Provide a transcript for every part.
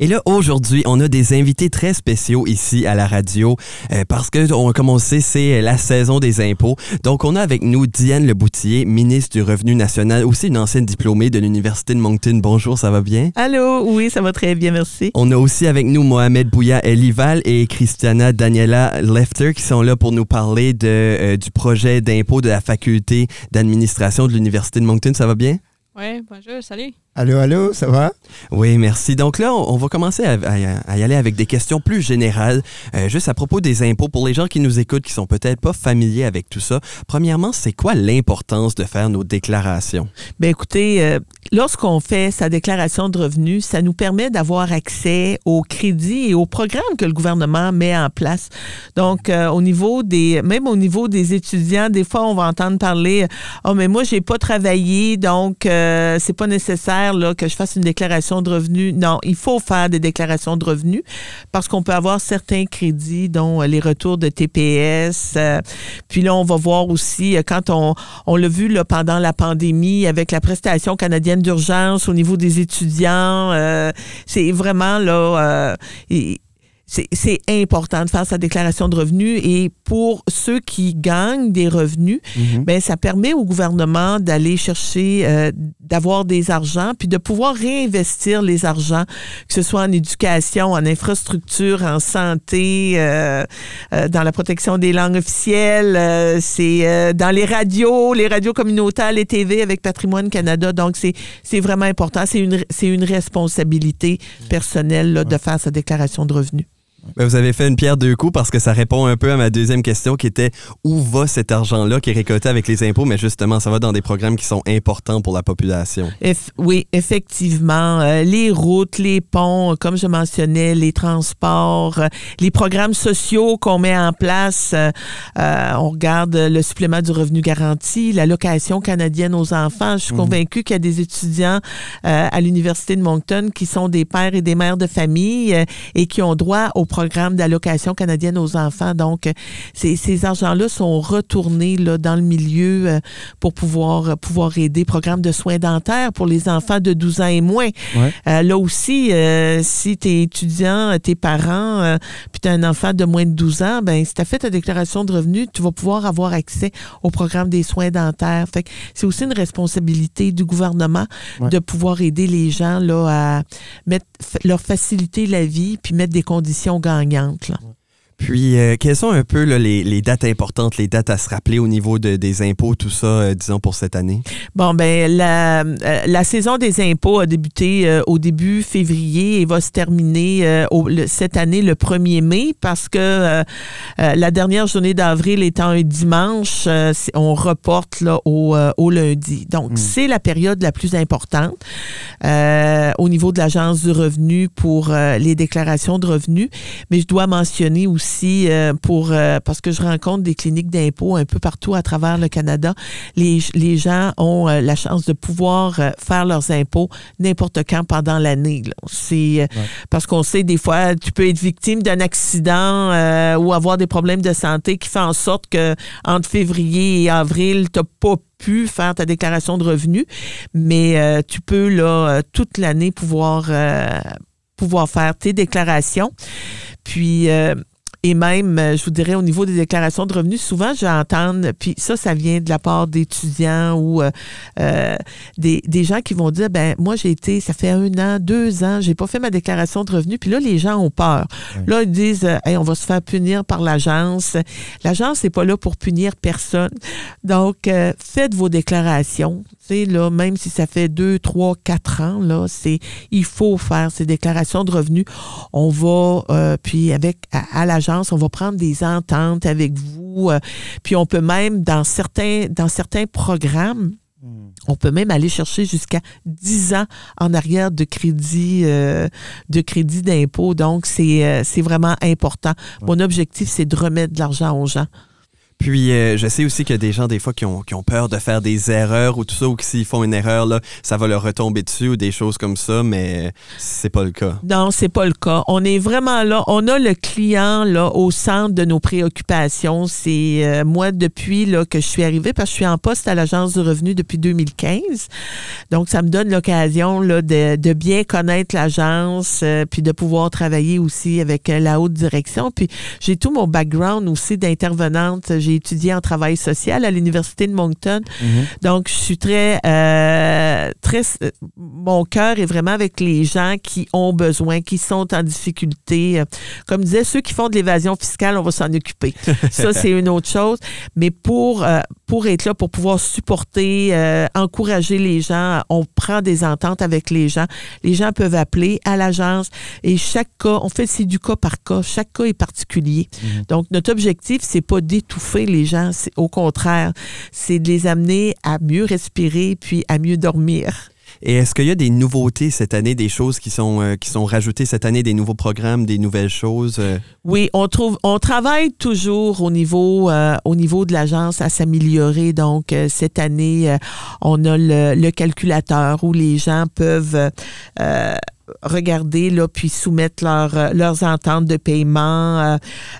Et là, aujourd'hui, on a des invités très spéciaux ici à la radio euh, parce que, on, comme on sait, c'est la saison des impôts. Donc, on a avec nous Diane Leboutier, ministre du Revenu national, aussi une ancienne diplômée de l'Université de Moncton. Bonjour, ça va bien? Allô, oui, ça va très bien, merci. On a aussi avec nous Mohamed Bouya Elival et Christiana Daniela Lefter qui sont là pour nous parler de, euh, du projet d'impôt de la faculté d'administration de l'Université de Moncton. Ça va bien? Oui, bonjour, salut. Allô, allô, ça va? Oui, merci. Donc là, on va commencer à, y aller avec des questions plus générales, euh, juste à propos des impôts. Pour les gens qui nous écoutent, qui sont peut-être pas familiers avec tout ça, premièrement, c'est quoi l'importance de faire nos déclarations? Bien, écoutez, euh, lorsqu'on fait sa déclaration de revenus, ça nous permet d'avoir accès aux crédits et aux programmes que le gouvernement met en place. Donc, euh, au niveau des, même au niveau des étudiants, des fois, on va entendre parler, oh, mais moi, j'ai pas travaillé, donc c'est pas nécessaire que je fasse une déclaration de revenus. Non, il faut faire des déclarations de revenus parce qu'on peut avoir certains crédits, dont euh, les retours de TPS. Euh, puis là, on va voir aussi, euh, quand on, on l'a vu là, pendant la pandémie avec la prestation canadienne d'urgence au niveau des étudiants, c'est vraiment là c'est important de faire sa déclaration de revenus et pour ceux qui gagnent des revenus, mhm. ben, ça permet au gouvernement d'aller chercher, euh, d'avoir des argents, puis de pouvoir réinvestir les argents, que ce soit en éducation, en infrastructure, en santé, euh, euh, dans la protection des langues officielles, c'est dans les radios, les radios communautaires, les TV avec Patrimoine Canada. Donc, c'est vraiment important. C'est une, une responsabilité personnelle là, de faire sa déclaration de revenus. Ben, vous avez fait une pierre deux coups parce que ça répond un peu à ma deuxième question qui était où va cet argent-là qui est récolté avec les impôts, mais justement, ça va dans des programmes qui sont importants pour la population. oui, effectivement. Euh, les routes, les ponts, comme je mentionnais, les transports, euh, les programmes sociaux qu'on met en place. Euh, on regarde le supplément du revenu garanti, l'allocation canadienne aux enfants. Je suis mhm. convaincue qu'il y a des étudiants à l'Université de Moncton qui sont des pères et des mères de famille et qui ont droit au programme d'allocation canadienne aux enfants. Donc, ces, ces argents-là sont retournés là, dans le milieu euh, pour pouvoir, euh, pouvoir aider. Programme de soins dentaires pour les enfants de 12 ans et moins. Euh, là aussi, si tu es étudiant, tes parents, puis tu as un enfant de moins de 12 ans, ben si tu as fait ta déclaration de revenus, tu vas pouvoir avoir accès au programme des soins dentaires. Fait c'est aussi une responsabilité du gouvernement de pouvoir aider les gens là, à mettre, leur faciliter la vie puis mettre des conditions gagnante. Là. Puis, euh, quelles sont un peu les, dates importantes, les dates à se rappeler au niveau des impôts, tout ça, euh, disons, pour cette année? Bon, ben la, euh, la saison des impôts a débuté au début février et va se terminer cette année le 1er mai parce que la dernière journée d'avril étant un dimanche, on reporte là, au, au lundi. Donc, hmm. c'est la période la plus importante au niveau de l'Agence du revenu pour les déclarations de revenus. Mais je dois mentionner aussi aussi euh, pour euh, parce que je rencontre des cliniques d'impôts un peu partout à travers le Canada. Les, les gens ont euh, la chance de pouvoir faire leurs impôts n'importe quand pendant l'année. C'est parce qu'on sait des fois tu peux être victime d'un accident ou avoir des problèmes de santé qui fait en sorte que entre février et avril tu n'as pas pu faire ta déclaration de revenus, mais tu peux là toute l'année pouvoir pouvoir faire tes déclarations. Puis et même, euh, je vous dirais, au niveau des déclarations de revenus, souvent, j'entends, puis ça, ça vient de la part d'étudiants ou euh, euh, des, des, gens qui vont dire, ben moi, j'ai été, ça fait un an, deux ans, j'ai pas fait ma déclaration de revenus. Puis là, les gens ont peur. Là, ils disent, hey, on va se faire punir par l'agence. L'agence n'est pas là pour punir personne. Donc, faites vos déclarations. Tu là, même si ça fait deux, trois, quatre ans, là, c'est, il faut faire ces déclarations de revenus. On va, puis avec, à l'agence, on va prendre des ententes avec vous. Euh, puis on peut même, dans certains, dans certains programmes, hmm. on peut même aller chercher jusqu'à 10 ans en arrière de crédit euh, de crédit d'impôt. Donc, c'est euh, vraiment important. Mon objectif, c'est de remettre de l'argent aux gens. Puis, euh, je sais aussi qu'il y a des gens, des fois, qui ont, qui ont peur de faire des erreurs ou tout ça, ou que s'ils font une erreur, là, ça va leur retomber dessus ou des choses comme ça, mais c'est pas le cas. Non, c'est pas le cas. On est vraiment là. On a le client là, au centre de nos préoccupations. C'est euh, moi, depuis là, que je suis arrivée, parce que je suis en poste à l'Agence du revenu depuis 2015. Donc, ça me donne l'occasion de, de bien connaître l'agence, euh, puis de pouvoir travailler aussi avec la haute direction. Puis, j'ai tout mon background aussi d'intervenante j'ai étudié en travail social à l'Université de Moncton. Mhm. Donc, je suis très, euh, très. Euh, mon cœur est vraiment avec les gens qui ont besoin, qui sont en difficulté. Comme disait, ceux qui font de l'évasion fiscale, on va s'en occuper. Ça, c'est une autre chose. Mais pour, euh, pour être là, pour pouvoir supporter, encourager les gens, on prend des ententes avec les gens. Les gens peuvent appeler à l'agence et chaque cas, on fait c'est du cas par cas. Chaque cas est particulier. Mhm. Donc, notre objectif, c'est pas d'étouffer les gens. Au contraire, c'est de les amener à mieux respirer puis à mieux dormir. Et est-ce qu'il y a des nouveautés cette année, des choses qui sont, euh, qui sont rajoutées cette année, des nouveaux programmes, des nouvelles choses? Euh? Oui, on trouve, on travaille toujours au niveau, euh, au niveau de l'agence à s'améliorer. Donc, cette année, on a le, le, calculateur où les gens peuvent regarder là, puis soumettre leur, euh, leurs ententes de paiement, euh,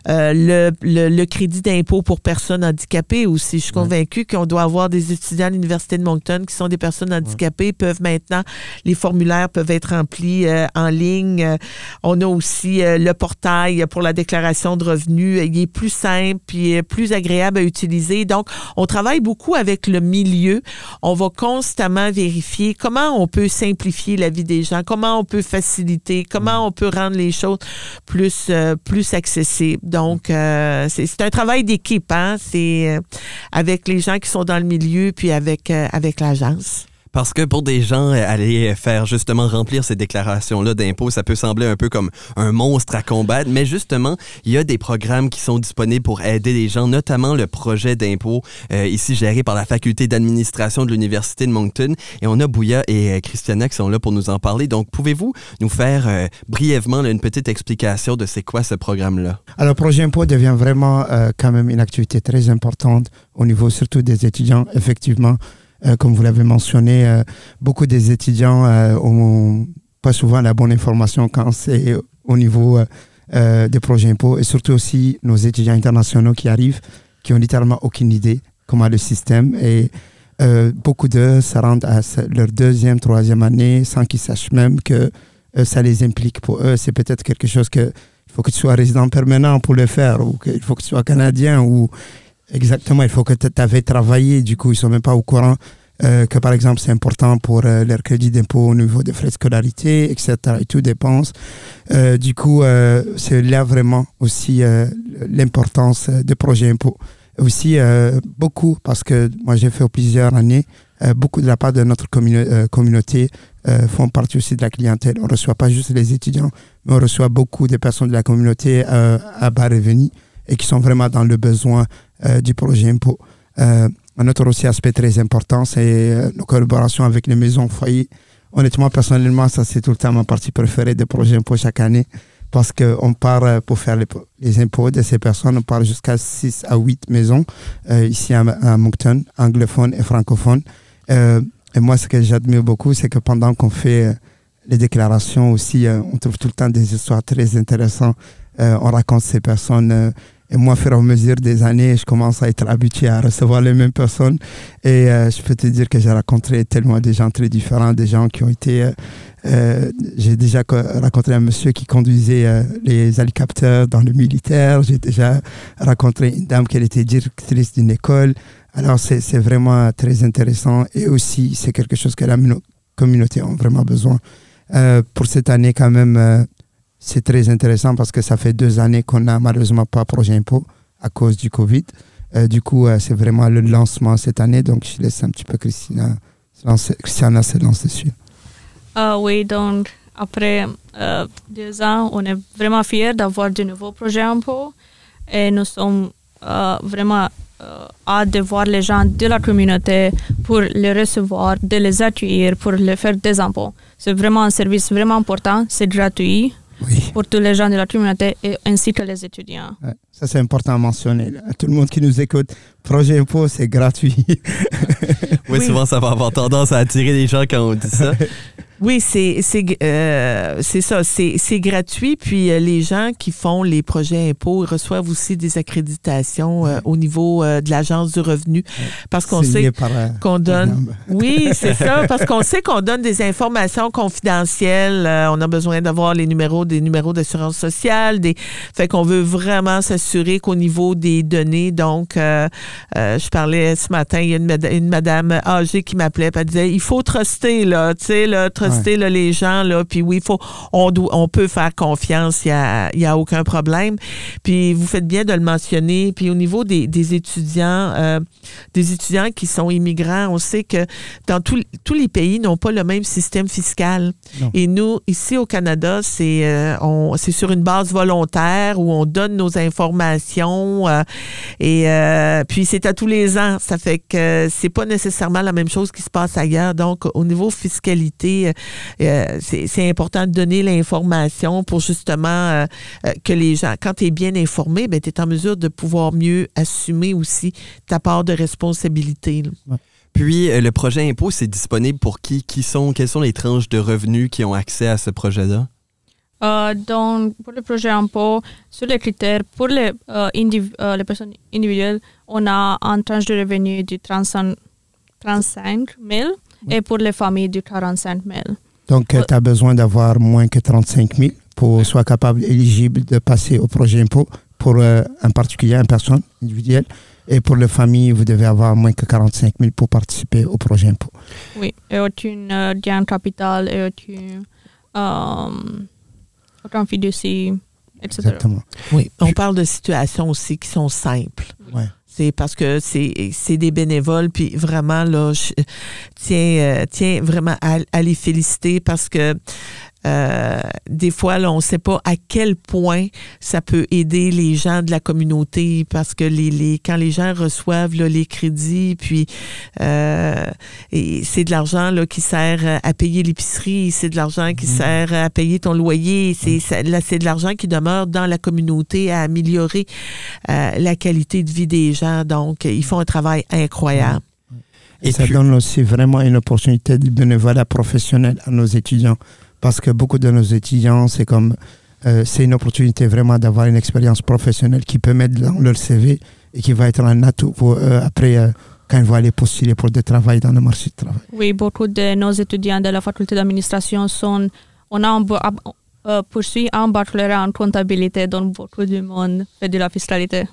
euh, le, le, crédit d'impôt pour personnes handicapées aussi. Je suis convaincue qu'on doit avoir des étudiants à l'Université de Moncton qui sont des personnes handicapées, peuvent maintenant, les formulaires peuvent être remplis en ligne. On a aussi le portail pour la déclaration de revenus. Il est plus simple puis plus agréable à utiliser. Donc, on travaille beaucoup avec le milieu. On va constamment vérifier comment on peut simplifier la vie des gens, comment on peut faciliter, comment on peut rendre les choses plus, euh, plus accessibles. Donc, euh, c'est un travail d'équipe, hein? C'est euh, avec les gens qui sont dans le milieu, puis avec, avec l'agence. Parce que pour des gens, euh, aller faire justement remplir ces déclarations-là d'impôts, ça peut sembler un peu comme un monstre à combattre, mais justement, il y a des programmes qui sont disponibles pour aider les gens, notamment le projet d'impôt, euh, ici géré par la faculté d'administration de l'Université de Moncton. Et on a Bouya et euh, Christiana qui sont là pour nous en parler. Donc, pouvez-vous nous faire brièvement une petite explication de c'est quoi ce programme-là? Alors, projet impôt devient vraiment quand même une activité très importante au niveau surtout des étudiants, effectivement. Euh, comme vous l'avez mentionné, euh, beaucoup des étudiants euh, ont pas souvent la bonne information quand c'est au niveau des projets impôts et surtout aussi nos étudiants internationaux qui arrivent, qui ont littéralement aucune idée comment le système et beaucoup d'eux se rendent à leur deuxième, troisième année sans qu'ils sachent même que ça les implique. Pour eux, c'est peut-être quelque chose que il faut que tu sois résident permanent pour le faire, ou qu'il faut que tu sois canadien, ou Exactement, il faut que tu avais travaillé, du coup, ils sont même pas au courant euh, que, par exemple, c'est important pour euh, leur crédit d'impôt au niveau des frais de scolarité, etc. Et tout dépense. Euh, du coup, c'est là vraiment aussi l'importance des projets impôts. Aussi, beaucoup, parce que moi, j'ai fait plusieurs années, beaucoup de la part de notre communauté font partie aussi de la clientèle. On ne reçoit pas juste les étudiants, mais on reçoit beaucoup de personnes de la communauté à bas revenus et qui sont vraiment dans le besoin euh, du projet impôt. Euh, un autre aussi aspect très important, c'est euh, nos collaborations avec les maisons foyers. Honnêtement, personnellement, ça c'est tout le temps ma partie préférée des projets impôts chaque année parce qu'on part pour faire les, impôts de ces personnes, on part jusqu'à 6 à 8 maisons ici à, Moncton, anglophones et francophones. et moi, ce que j'admire beaucoup, c'est que pendant qu'on fait les déclarations aussi, on trouve tout le temps des histoires très intéressantes. on raconte ces personnes et moi, au fur et à mesure des années, je commence à être habitué à recevoir les mêmes personnes. Et euh, je peux te dire que j'ai rencontré tellement de gens très différents, des gens qui ont été... Euh, euh, j'ai déjà rencontré un monsieur qui conduisait les hélicoptères dans le militaire. J'ai déjà rencontré une dame qui était directrice d'une école. Alors, c'est vraiment très intéressant. Et aussi, c'est quelque chose que la communauté a vraiment besoin. pour cette année, quand même c'est très intéressant parce que ça fait deux années qu'on n'a malheureusement pas projet impôt à cause du Covid. Euh, du coup, euh, c'est vraiment le lancement cette année. Donc, je laisse un petit peu Christina, Christiana se lancer dessus. Uh, oui, donc après euh, deux ans, on est vraiment fiers d'avoir de nouveaux projets impôts et nous sommes vraiment hâte de voir les gens de la communauté pour les recevoir, de les accueillir, pour les faire des impôts. C'est vraiment un service vraiment important, c'est gratuit Oui. pour tous les gens de la communauté et ainsi que les étudiants. Ouais, Ça, c'est important à mentionner. là. Tout le monde qui nous écoute, projet impôt, c'est gratuit. Oui, Oui. souvent, ça va avoir tendance à attirer les gens quand on dit ça. Oui, c'est euh, c'est ça, c'est gratuit. Puis euh, les gens qui font les projets impôts reçoivent aussi des accréditations euh, au niveau de l'agence du revenu, parce qu'on sait qu'on donne. Oui, c'est ça, parce qu'on sait qu'on donne des informations confidentielles. On a besoin d'avoir les numéros, des numéros d'assurance sociale. Des... Fait qu'on veut vraiment s'assurer qu'au niveau des données, donc, je parlais ce matin, il y a une, une madame âgée qui m'appelait, elle disait, il faut truster, là, tu sais, là, truster là, les gens, là, puis oui, faut, on, doit, on peut faire confiance, il n'y a, y a aucun problème. Puis vous faites bien de le mentionner. Puis au niveau des, des étudiants, euh, des étudiants qui sont immigrants, on sait que dans tous tous les pays n'ont pas le même système fiscal. Non. Et nous, ici au Canada, c'est euh, on- c'est sur une base volontaire où on donne nos informations euh, et puis c'est à tous les ans. Ça fait que c'est pas nécessairement la même chose qui se passe ailleurs. Donc au niveau fiscalité, euh, c'est important de donner l'information pour justement euh, euh, que les gens, quand tu es bien informé, ben, tu es en mesure de pouvoir mieux assumer aussi ta part de responsabilité. là. Puis, le projet impôt, c'est disponible pour qui? Qui sont, quelles sont les tranches de revenus qui ont accès à ce projet-là? Euh, donc, pour le projet impôt, sur les critères, pour les, euh, indiv- euh, les personnes individuelles, on a un tranche de revenu du 35 35 000 et pour les familles du 45 000. Donc, tu as besoin d'avoir moins que 35 000 pour soit capable, éligible de passer au projet impôt pour euh, un particulier, une personne individuelle. Et pour les familles, vous devez avoir moins que 45 000 pour participer au projet impôt. Oui, et aucune euh, gain capital et aucune, euh, aucun fiducie, etc. Exactement. Oui. On parle de situations aussi qui sont simples. Ouais. C'est parce que c'est c'est des bénévoles, puis vraiment, là, je tiens, euh, tiens vraiment à, à les féliciter parce que euh, des fois, là, on ne sait pas à quel point ça peut aider les gens de la communauté parce que les, les, quand les gens reçoivent là, les crédits, puis euh, c'est de l'argent là, qui sert à payer l'épicerie, c'est de l'argent qui sert à payer ton loyer, c'est là, c'est de l'argent qui demeure dans la communauté à améliorer euh, la qualité de vie des gens. Donc, ils font un travail incroyable. Et, Et ça puis- donne aussi vraiment une opportunité de bénévolat professionnel à nos étudiants. Parce que beaucoup de nos étudiants, c'est comme, euh, c'est une opportunité vraiment d'avoir une expérience professionnelle qui peut mettre dans leur CV et qui va être un atout pour eux après, euh, quand ils vont aller postuler pour des travail dans le marché du travail. Oui, beaucoup de nos étudiants de la faculté d'administration sont, on a un, euh, un baccalauréat en comptabilité, donc beaucoup de monde fait de la fiscalité.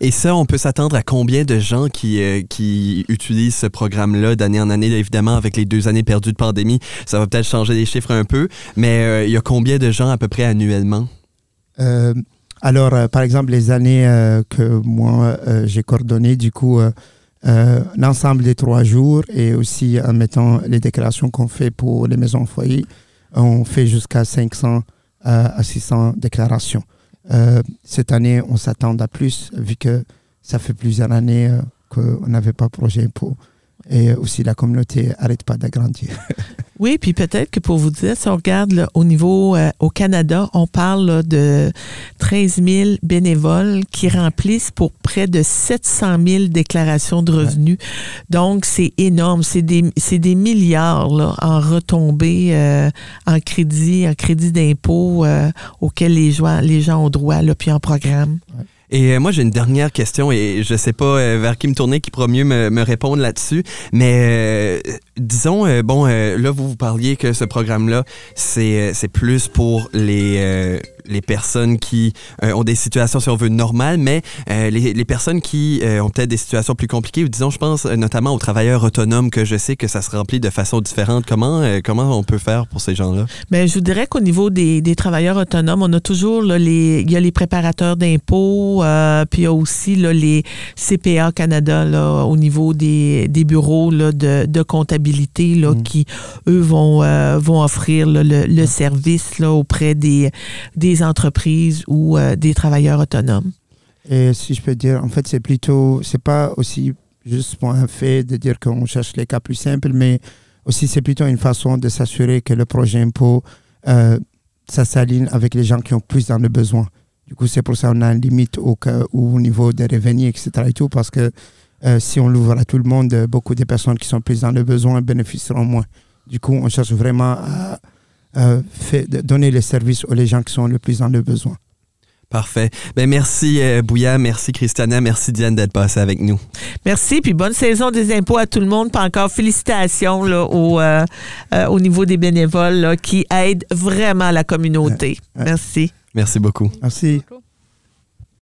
Et ça, on peut s'attendre à combien de gens qui, euh, qui utilisent ce programme-là d'année en année? Évidemment, avec les deux années perdues de pandémie, ça va peut-être changer les chiffres un peu, mais euh, il y a combien de gens à peu près annuellement? Euh, alors, par exemple, les années que moi j'ai coordonnées, du coup, l'ensemble des trois jours et aussi en mettant les déclarations qu'on fait pour les maisons foyers, on fait jusqu'à 500 euh, à 600 déclarations. Euh, cette année, on s'attend à plus, vu que ça fait plusieurs années euh, qu'on n'avait pas projet impôt. Et aussi, la communauté n'arrête pas d'agrandir. Oui, puis peut-être que pour vous dire, si on regarde là, au niveau euh, au Canada, on parle là, de 13 000 bénévoles qui remplissent pour près de 700 000 déclarations de revenus. Donc, c'est énorme. C'est des, milliards là, en retombées, euh, en crédit, en crédit d'impôt euh, auxquels les gens, les gens ont droit, là, puis en programme. Et euh, moi, j'ai une dernière question et je sais pas euh, vers qui me tourner qui pourra mieux me, me répondre là-dessus. Mais euh, disons, euh, bon, euh, là, vous vous parliez que ce programme-là, c'est c'est plus pour les, les personnes qui euh, ont des situations, si on veut, normales, mais euh, les, les personnes qui euh, ont peut-être des situations plus compliquées, ou disons, je pense notamment aux travailleurs autonomes, que je sais que ça se remplit de façon différente. Comment, comment on peut faire pour ces gens-là? Bien, je vous dirais qu'au niveau des, des travailleurs autonomes, on a toujours là, les, il y a les préparateurs d'impôts, puis il y a aussi là, les CPA Canada là, au niveau des, des bureaux là, de, de comptabilité là, Mm. qui, eux, vont, euh, vont offrir le, le service là, auprès des, des entreprises ou euh, des travailleurs autonomes? Et si je peux dire, en fait, c'est plutôt, c'est pas aussi juste pour un fait de dire qu'on cherche les cas plus simples, mais aussi c'est plutôt une façon de s'assurer que le projet impôt euh, ça s'aligne avec les gens qui ont plus dans le besoin. Du coup, c'est pour ça qu'on a une limite au, au niveau des revenus, etc. Et tout, parce que euh, si on l'ouvre à tout le monde, beaucoup de personnes qui sont plus dans le besoin bénéficieront moins. Du coup, on cherche vraiment à, fait, donner les services aux gens qui sont le plus dans le besoin. Parfait. Ben merci euh, Bouya, merci Christiana, merci Diane d'être passée avec nous. Merci, puis bonne saison des impôts à tout le monde. Puis encore félicitations là, au, euh, euh, au niveau des bénévoles qui aident vraiment la communauté. Merci. Merci beaucoup. Merci.